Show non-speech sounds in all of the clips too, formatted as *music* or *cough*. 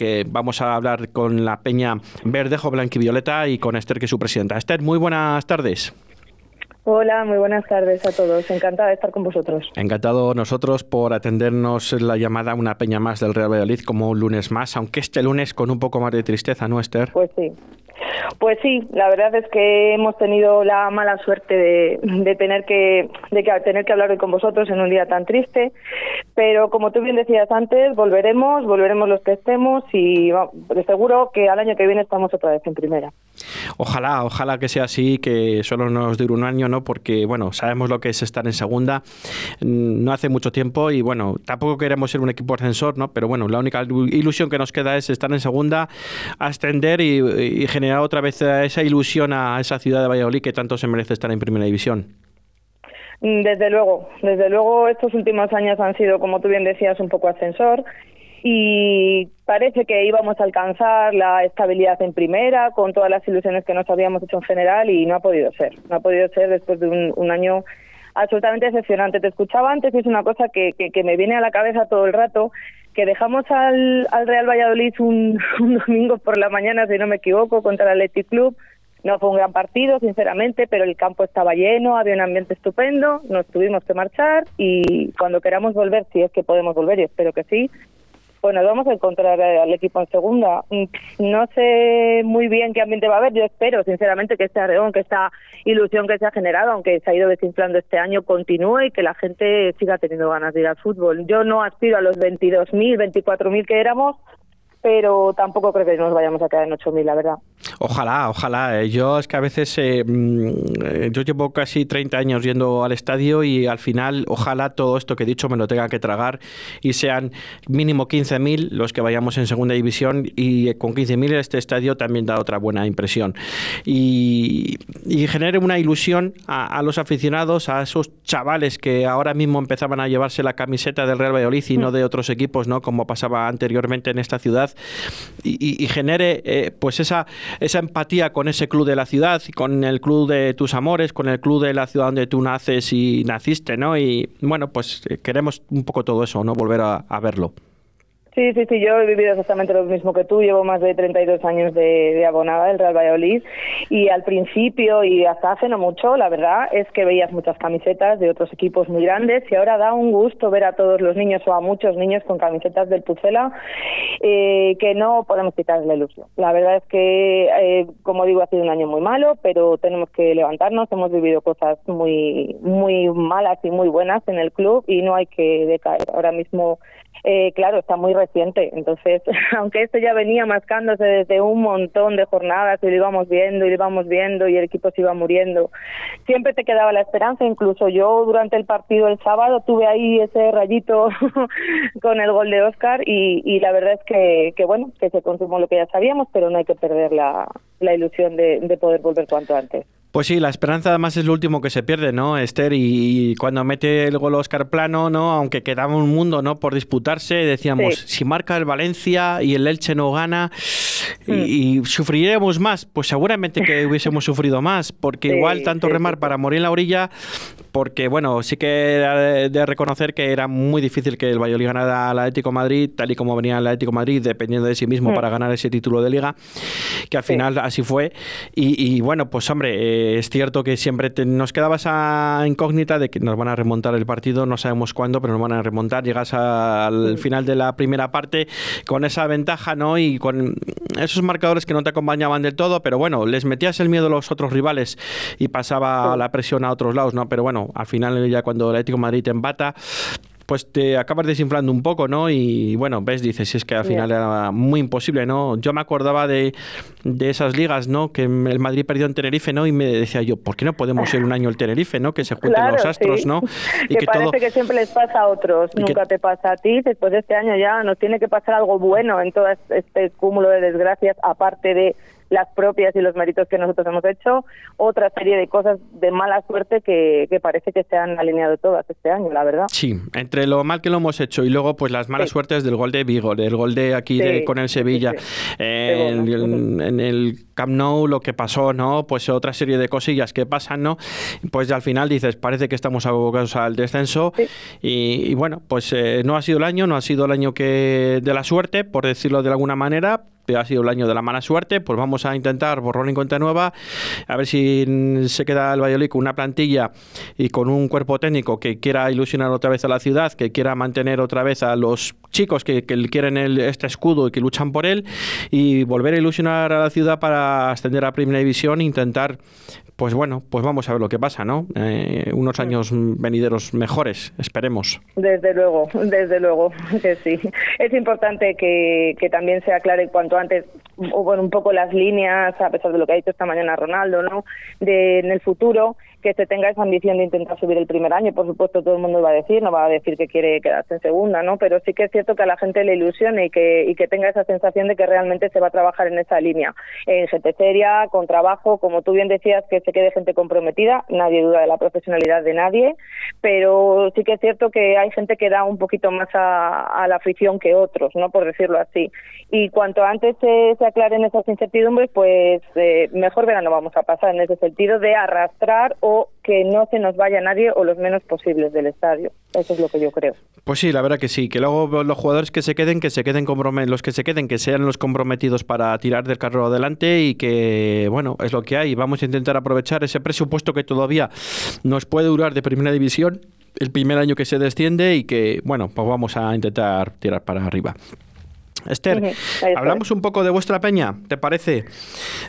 que vamos a hablar con la Peña Verdejo, Blanquivioleta y con Esther, que es su presidenta. Esther, muy buenas tardes. Hola, muy buenas tardes a todos. Encantada de estar con vosotros. Encantado nosotros por atendernos la llamada Una Peña Más del Real Valladolid como un lunes más, aunque este lunes con un poco más de tristeza, ¿no, Esther? Pues sí, pues sí, la verdad es que hemos tenido la mala suerte de, tener que de tener que hablar hoy con vosotros en un día tan triste, pero como tú bien decías antes, volveremos, volveremos los que estemos y seguro que al año que viene estamos otra vez en primera. Ojalá, ojalá que sea así, que solo nos dure un año, ¿no? Porque bueno, sabemos lo que es estar en segunda, mm, no hace mucho tiempo y bueno, tampoco queremos ser un equipo ascensor, ¿no? Pero bueno, la única ilusión que nos queda es estar en segunda, ascender y, generar otra vez esa ilusión a esa ciudad de Valladolid que tanto se merece estar en primera división. Mm, desde luego, desde luego estos últimos años han sido, como tú bien decías, un poco ascensor y parece que íbamos a alcanzar la estabilidad en primera con todas las ilusiones que nos habíamos hecho en general y no ha podido ser, no ha podido ser después de un, año absolutamente decepcionante. Te escuchaba antes y es una cosa que, que, me viene a la cabeza todo el rato, que dejamos al, al Real Valladolid un, *laughs* un, domingo por la mañana, si no me equivoco, contra el Athletic Club. No fue un gran partido, sinceramente, pero el campo estaba lleno, había un ambiente estupendo, nos tuvimos que marchar y cuando queramos volver, si es que podemos volver, y espero que sí, bueno, vamos a encontrar al equipo en segunda. Mm, no sé muy bien qué ambiente va a haber. Yo espero, sinceramente, que este arreón, que esta ilusión que se ha generado, aunque se ha ido desinflando este año, continúe y que la gente siga teniendo ganas de ir al fútbol. Yo no aspiro a los 22.000, 24.000 que éramos, pero tampoco creo que nos vayamos a quedar en 8.000, la verdad. Ojalá, ojalá. Eh, yo es que a veces, eh, mm, eh, yo llevo casi 30 años yendo al estadio y al final, ojalá todo esto que he dicho me lo tenga que tragar y sean mínimo 15.000 los que vayamos en segunda división y con 15.000 este estadio también da otra buena impresión. Y, genere una ilusión a, los aficionados, a esos chavales que ahora mismo empezaban a llevarse la camiseta del Real Valladolid y no mm. de otros equipos, ¿no? Como pasaba anteriormente en esta ciudad y, genere pues esa esa empatía con ese club de la ciudad, con el club de tus amores, con el club de la ciudad donde tú naces y naciste, ¿no? Y bueno, pues eh, queremos un poco todo eso, ¿no? Volver a verlo. Sí, sí, sí, yo he vivido exactamente lo mismo que tú. Llevo más de 32 años de, de abonada del Real Valladolid y al principio y hasta hace no mucho, la verdad es que veías muchas camisetas de otros equipos muy grandes y ahora da un gusto ver a todos los niños o a muchos niños con camisetas del Pucela eh, que no podemos quitar la ilusión. La verdad es que, eh, como digo, ha sido un año muy malo, pero tenemos que levantarnos. Hemos vivido cosas muy, muy malas y muy buenas en el club y no hay que decaer. Ahora mismo eh, claro, está muy reciente. Entonces, *laughs* aunque esto ya venía mascándose desde un montón de jornadas y lo íbamos viendo y lo íbamos viendo y el equipo se iba muriendo, siempre te quedaba la esperanza. Incluso yo durante el partido el sábado tuve ahí ese rayito *laughs* con el gol de Oscar y, y la verdad es que, que, bueno, que se consumó lo que ya sabíamos, pero no hay que perder la, la ilusión de, de poder volver cuanto antes. Pues sí, la esperanza además es lo último que se pierde, ¿no, Esther? Y, cuando mete el gol Oscar Plano, ¿no? Aunque quedaba un mundo, ¿no? Por disputarse, decíamos, si marca el Valencia y el Elche no gana, y, mm. sufriremos más, pues seguramente que hubiésemos sufrido más, porque igual tanto remar para morir en la orilla, porque bueno, sí que era de, reconocer que era muy difícil que el Valladolid ganara al Atlético Madrid, tal y como venía el Atlético Madrid, dependiendo de sí mismo mm. para ganar ese título de liga, que al final así fue. Y, bueno, pues hombre, eh, es cierto que siempre nos quedaba esa incógnita de que nos van a remontar el partido, no sabemos cuándo, pero nos van a remontar. Llegas al final de la primera parte con esa ventaja, ¿no? Y con esos marcadores que no te acompañaban del todo, pero bueno, les metías el miedo a los otros rivales y pasaba la presión a otros lados, ¿no? Pero bueno, al final ya cuando el Atlético Madrid te embata, pues te acabas desinflando un poco, ¿no? Y bueno, ves, dices, es que al final era muy imposible, ¿no? Yo me acordaba de, de, esas ligas, ¿no? Que el Madrid perdió en Tenerife, ¿no? Y me decía yo, ¿por qué no podemos ser un año el Tenerife, ¿no? Que se junten los astros, ¿no? *laughs* Y que, parece que siempre les pasa a otros, nunca te pasa a ti. Después de este año ya nos tiene que pasar algo bueno en todo este cúmulo de desgracias, aparte de las propias y los méritos que nosotros hemos hecho, otra serie de cosas de mala suerte que, parece que se han alineado todas este año, la verdad. Sí, entre lo mal que lo hemos hecho y luego pues las malas suertes del gol de Vigo, del gol de aquí con el Sevilla, en, en el Camp Nou lo que pasó, ¿no? Pues otra serie de cosillas que pasan, ¿no? Pues al final dices, parece que estamos abocados al descenso y, bueno, pues eh, no ha sido el año, no ha sido el año que de la suerte, por decirlo de alguna manera, ha sido el año de la mala suerte, pues vamos a intentar borrar en cuenta nueva, a ver si se queda el Valladolid con una plantilla y con un cuerpo técnico que quiera ilusionar otra vez a la ciudad, que quiera mantener otra vez a los chicos que, quieren este escudo y que luchan por él y volver a ilusionar a la ciudad para ascender a Primera División e intentar pues bueno, pues vamos a ver lo que pasa, ¿no? Eh, unos años venideros mejores, esperemos. Desde luego, *laughs* desde luego que sí. Es importante que, que también se aclare cuanto antes bueno, un poco las líneas, a pesar de lo que ha dicho esta mañana Ronaldo, ¿no? De en el futuro que se tenga esa ambición de intentar subir el primer año, por supuesto todo el mundo va a decir, no va a decir que quiere quedarse en segunda, ¿no? Pero sí que es cierto que a la gente le ilusione y que, y que tenga esa sensación de que realmente se va a trabajar en esa línea, en gente seria, con trabajo, como tú bien decías, que se quede gente comprometida, nadie duda de la profesionalidad de nadie, pero sí que es cierto que hay gente que da un poquito más a, la afición que otros, ¿no? Por decirlo así. Y cuanto antes se, se aclaren esas incertidumbres, pues eh, mejor verano vamos a pasar en ese sentido de arrastrar que no se nos vaya nadie o los menos posibles del estadio. Eso es lo que yo creo. Pues sí, la verdad que sí, que luego los jugadores que se queden, que se queden los que se queden, que sean los comprometidos para tirar del carro adelante y que, bueno, es lo que hay. Vamos a intentar aprovechar ese presupuesto que todavía nos puede durar de primera división, el primer año que se desciende y que, bueno, pues vamos a intentar tirar para arriba. Esther, hablamos un poco de vuestra peña, ¿te parece?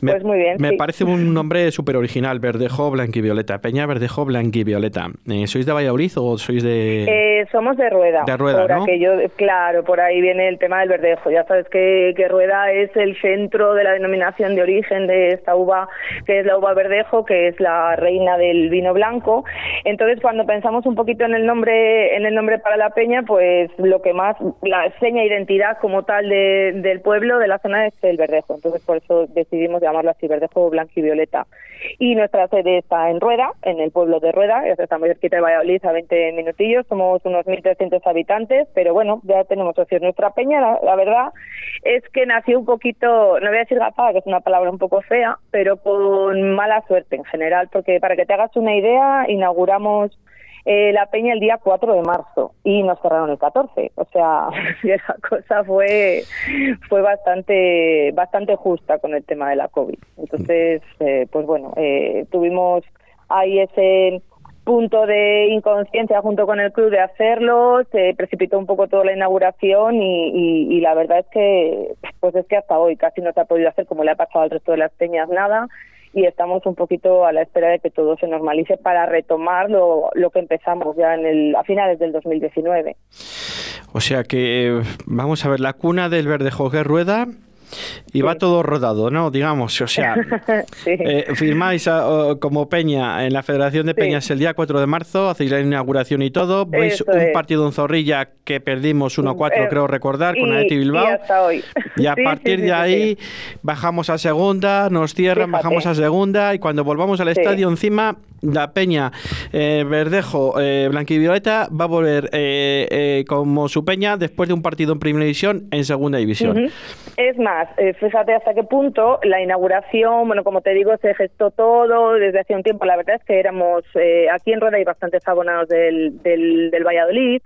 Me, pues muy bien. Me parece un nombre súper original, Verdejo, Blanquivioleta. Peña Verdejo, Blanquivioleta. Eh, ¿Sois de Valladolid o sois de...? Eh, somos de Rueda. De Rueda, ¿no? claro, por ahí viene el tema del Verdejo. Ya sabes que, que, Rueda es el centro de la denominación de origen de esta uva, que es la uva Verdejo, que es la reina del vino blanco. Entonces, cuando pensamos un poquito en el nombre, en el nombre para la peña, pues lo que más, la seña identidad como tal del pueblo, de la zona, es el Verdejo. Entonces, por eso decidimos llamarlo así, Verdejo Blanco y Violeta. Y nuestra sede está en Rueda, en el pueblo de Rueda, está muy cerquita de Valladolid, a 20 minutillos. Somos unos 1.300 habitantes, pero bueno, ya tenemos socios. Nuestra peña, la, verdad, es que nació un poquito, no voy a decir gapada, que es una palabra un poco fea, pero con mala suerte en general, porque para que te hagas una idea, inauguramos eh, la peña el día 4 de marzo y nos cerraron el 14. O sea, *laughs* la cosa fue fue bastante bastante justa con el tema de la COVID. Entonces, eh, pues bueno, eh, tuvimos ahí ese punto de inconsciencia junto con el club de hacerlo, se precipitó un poco toda la inauguración y, y, la verdad es que pues es que hasta hoy casi no se ha podido hacer como le ha pasado al resto de las peñas nada y estamos un poquito a la espera de que todo se normalice para retomar lo, lo que empezamos ya en el, a finales del 2019. O sea que, vamos a ver, la cuna del verde Jorge Rueda y va todo rodado, ¿no? Digamos, o sea, *laughs* eh, firmáis como Peña en la Federación de Peñas el día 4 de marzo, hacéis la inauguración y todo, veis un partido en Zorrilla que perdimos 1-4, eh, creo recordar, con Aeti Bilbao. Y, a partir de ahí bajamos a segunda, nos cierran, bajamos a segunda y cuando volvamos al estadio encima la Peña eh, Verdejo eh, Blanquivioleta va a volver eh, eh, como su Peña después de un partido en Primera División en Segunda División. Es más, fíjate hasta qué punto la inauguración, bueno, como te digo, se gestó todo desde hace un tiempo. La verdad es que éramos aquí en Rueda hay bastantes abonados del, del Valladolid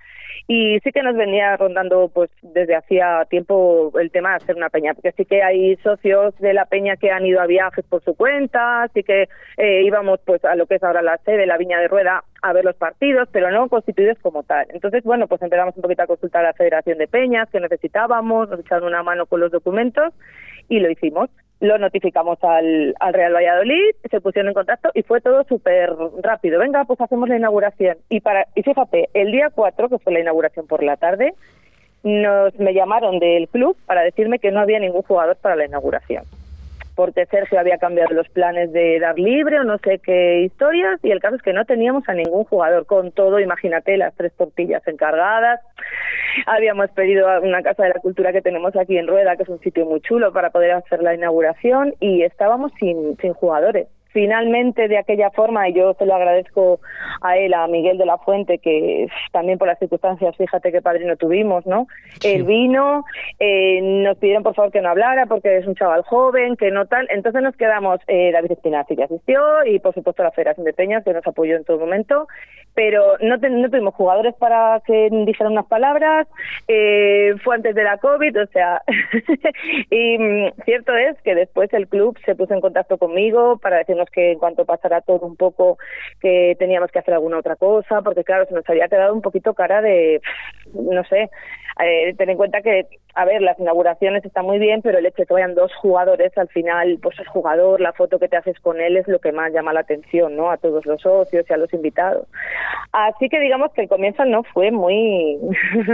y sí que nos venía rondando pues desde hacía tiempo el tema de hacer una peña porque sí que hay socios de la peña que han ido a viajes por su cuenta así que eh, íbamos pues a lo que es ahora la sede la viña de rueda a ver los partidos pero no constituidos como tal. Entonces bueno pues empezamos un poquito a consultar a la federación de peñas que necesitábamos nos echaron una mano con los documentos y lo hicimos lo notificamos al, al Real Valladolid, se pusieron en contacto y fue todo súper rápido. Venga, pues hacemos la inauguración. Y, para, y fíjate, el día 4, que fue la inauguración por la tarde, nos me llamaron del club para decirme que no había ningún jugador para la inauguración porque Sergio había cambiado los planes de dar libre o no sé qué historias y el caso es que no teníamos a ningún jugador con todo, imagínate las tres tortillas encargadas. Habíamos pedido a una casa de la cultura que tenemos aquí en Rueda, que es un sitio muy chulo para poder hacer la inauguración y estábamos sin, sin jugadores finalmente de aquella forma, y yo se lo agradezco a él, a Miguel de la Fuente, que también por las circunstancias, fíjate qué padrino tuvimos, ¿no? Él vino, eh, nos pidieron por favor que no hablara porque es un chaval joven, que no tal. Entonces nos quedamos, eh, David Espinazi que asistió y por supuesto la Federación de Peñas que nos apoyó en todo momento, pero no, no tuvimos jugadores para que dijeran unas palabras, eh, fue antes de la COVID, o sea, *laughs* y mm, cierto es que después el club se puso en contacto conmigo para decirnos que en cuanto pasara todo un poco que teníamos que hacer alguna otra cosa, porque claro, se nos había quedado un poquito cara de, no sé, eh, ten en cuenta que, a ver, las inauguraciones están muy bien, pero el hecho de que vayan dos jugadores, al final, pues el jugador, la foto que te haces con él es lo que más llama la atención, ¿no? A todos los socios y a los invitados. Así que digamos que el comienzo no fue muy...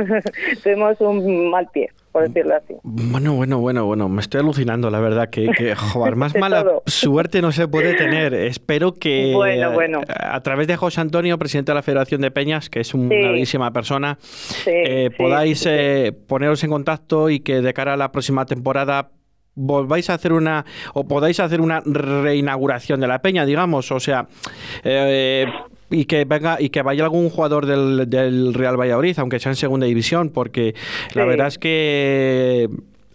*laughs* Tuvimos un mal pie por decirlo así. Bueno, bueno, bueno, bueno, me estoy alucinando, la verdad, que, que *laughs* joder, más mala suerte no se puede tener. Espero que bueno, bueno. a través de José Antonio, presidente de la Federación de Peñas, que es una bellísima persona, eh, podáis eh, poneros en contacto y que de cara a la próxima temporada volváis a hacer una o podáis hacer una reinauguración de la peña, digamos, o sea, eh, y que venga y que vaya algún jugador del, del Real Valladolid, aunque sea en segunda división, porque la verdad es que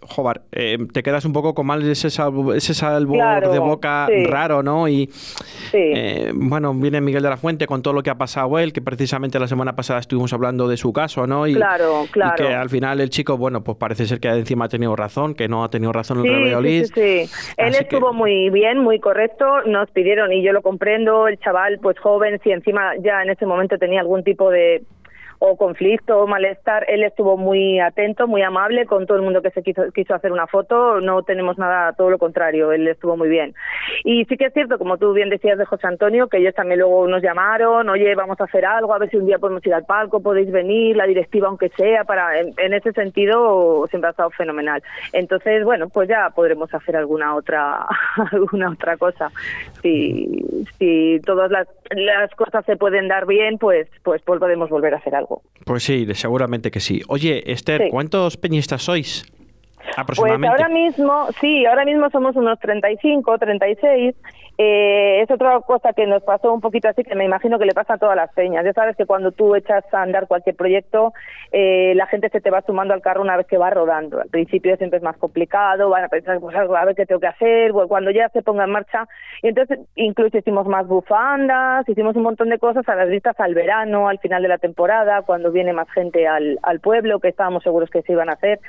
joder, eh, te quedas un poco con mal ese, ese sabor de boca raro, ¿no? Y eh, bueno, viene Miguel de la Fuente con todo lo que ha pasado él, que precisamente la semana pasada estuvimos hablando de su caso, ¿no? Y, claro, claro. que al final el chico, bueno, pues parece ser que encima ha tenido razón, que no ha tenido razón el. Sí, sí, Él estuvo muy bien, muy correcto, nos pidieron, y yo lo comprendo, el chaval, pues joven, si encima ya en ese momento tenía algún tipo de o conflicto o malestar, él estuvo muy atento, muy amable con todo el mundo que se quiso, quiso hacer una foto, no tenemos nada, todo lo contrario, él estuvo muy bien. Y sí que es cierto, como tú bien decías de José Antonio, que ellos también luego nos llamaron, oye, vamos a hacer algo, a ver si un día podemos ir al palco, podéis venir, la directiva aunque sea, para en, ese sentido siempre ha estado fenomenal. Entonces, bueno, pues ya podremos hacer alguna otra *laughs* alguna otra cosa. Si, si todas las, las cosas se pueden dar bien, pues, pues, pues podemos volver a hacer algo. Pues sí, seguramente que sí. Oye, Esther, ¿cuántos peñistas sois? Pues ahora mismo, sí, ahora mismo somos unos 35, 36 eh, es otra cosa que nos pasó un poquito así, que me imagino que le pasa a todas las peñas. Ya sabes que cuando tú echas a andar cualquier proyecto, eh, la gente se te va sumando al carro una vez que va rodando. Al principio siempre es más complicado, van a pensar, pues a ver qué tengo que hacer, pues, cuando ya se ponga en marcha. Y entonces incluso hicimos más bufandas, hicimos un montón de cosas a las vistas al verano, al final de la temporada, cuando viene más gente al, al pueblo, que estábamos seguros que se iban a hacer.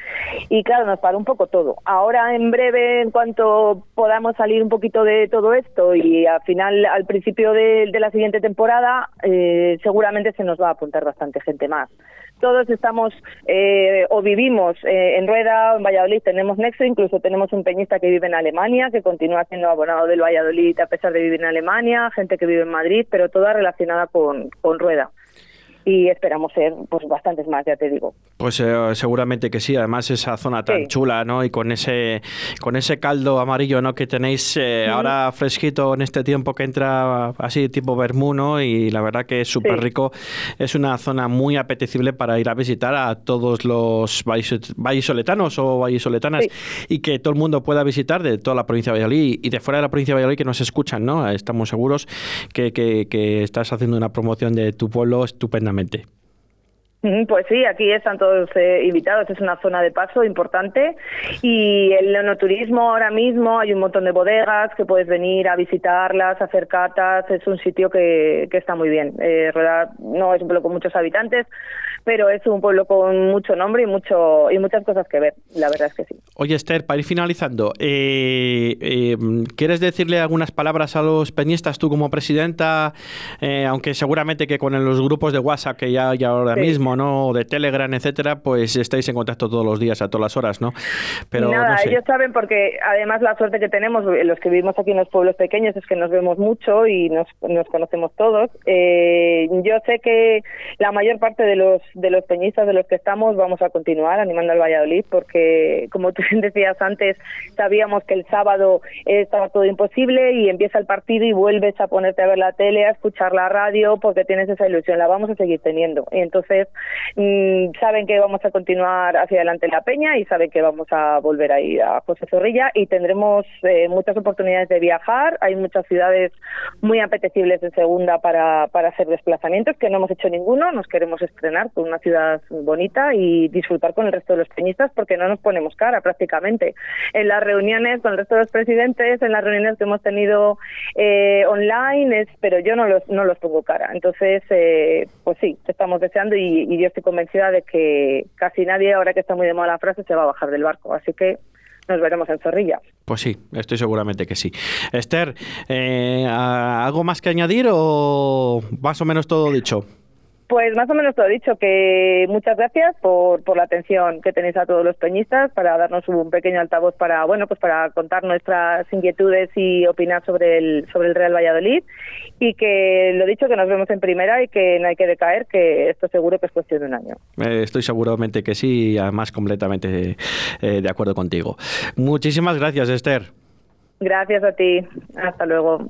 Y claro, nos paró un poco todo. Ahora, en breve, en cuanto podamos salir un poquito de todo esto, y al final, al principio de, la siguiente temporada, eh, seguramente se nos va a apuntar bastante gente más. Todos estamos eh, o vivimos eh, en Rueda en Valladolid, tenemos nexo, incluso tenemos un peñista que vive en Alemania, que continúa siendo abonado del Valladolid a pesar de vivir en Alemania, gente que vive en Madrid, pero toda relacionada con, con Rueda y esperamos ser pues bastantes más, ya te digo. Pues eh, seguramente que sí, además esa zona tan chula, ¿no? Y con ese con ese caldo amarillo, ¿no? Que tenéis eh, ahora fresquito en este tiempo que entra así tipo vermú, ¿no? Y la verdad que es súper rico. Es una zona muy apetecible para ir a visitar a todos los vallisoletanos o vallisoletanas y que todo el mundo pueda visitar de toda la provincia de Valladolid y de fuera de la provincia de Valladolid que nos escuchan, ¿no? Estamos seguros que, que, que estás haciendo una promoción de tu pueblo estupenda pues sí, aquí están todos eh, invitados, es una zona de paso importante. Y el neonoturismo ahora mismo hay un montón de bodegas que puedes venir a visitarlas, hacer catas, es un sitio que, que está muy bien. Eh, no es un pueblo con muchos habitantes, pero es un pueblo con mucho nombre y mucho y muchas cosas que ver, la verdad es que sí. Oye Esther, para ir finalizando, eh, ¿quieres decirle algunas palabras a los peñistas tú como presidenta, aunque seguramente que con los grupos de WhatsApp que ya hay ahora mismo, ¿no? De Telegram, etcétera, pues estáis en contacto todos los días, a todas las horas, ¿no? Pero Nada, ellos saben porque además la suerte que tenemos, los que vivimos aquí en los pueblos pequeños, es que nos vemos mucho y nos, nos conocemos todos. Eh, yo sé que la mayor parte de los, de los peñistas de los que estamos vamos a continuar animando al Valladolid porque, como tú *laughs* decías antes, sabíamos que el sábado estaba todo imposible y empieza el partido y vuelves a ponerte a ver la tele, a escuchar la radio porque tienes esa ilusión, la vamos a seguir teniendo. Y entonces, mm, saben que vamos a continuar hacia adelante la peña y saben que vamos a volver a ir a José Zorrilla y tendremos eh, muchas oportunidades de viajar. Hay muchas ciudades muy apetecibles en segunda para, para hacer desplazamientos, que no hemos hecho ninguno. Nos queremos estrenar con una ciudad bonita y disfrutar con el resto de los peñistas porque no nos ponemos cara prácticamente. En las reuniones con el resto de los presidentes, en las reuniones que hemos tenido eh, online, es, pero yo no los, no los pongo cara. Entonces, eh, pues sí, estamos deseando y, y yo estoy convencida de que casi nadie, ahora que está muy de moda la frase, se va a bajar del barco. Así que nos veremos en Zorrilla. Pues sí, estoy seguramente que sí. Esther, eh, ¿algo más que añadir o más o menos todo dicho? Pues más o menos todo dicho, que muchas gracias por, por la atención que tenéis a todos los peñistas para darnos un pequeño altavoz para, bueno, pues para contar nuestras inquietudes y opinar sobre el, sobre el Real Valladolid y que lo dicho, que nos vemos en primera y que no hay que decaer, que esto seguro que es cuestión de un año. Eh, estoy seguramente que sí y además completamente eh, de acuerdo contigo. Muchísimas gracias, Esther. Gracias a ti. Hasta luego.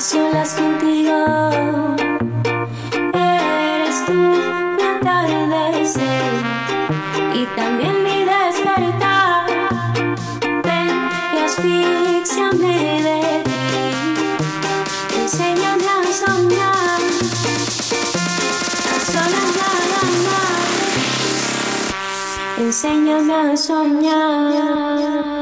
Solas contigo. Eres tú mi atardecer y también mi despertar. Ven y asfixiame de ti. Enséñame a soñar. A solas, la, la, la. Enséñame a soñar.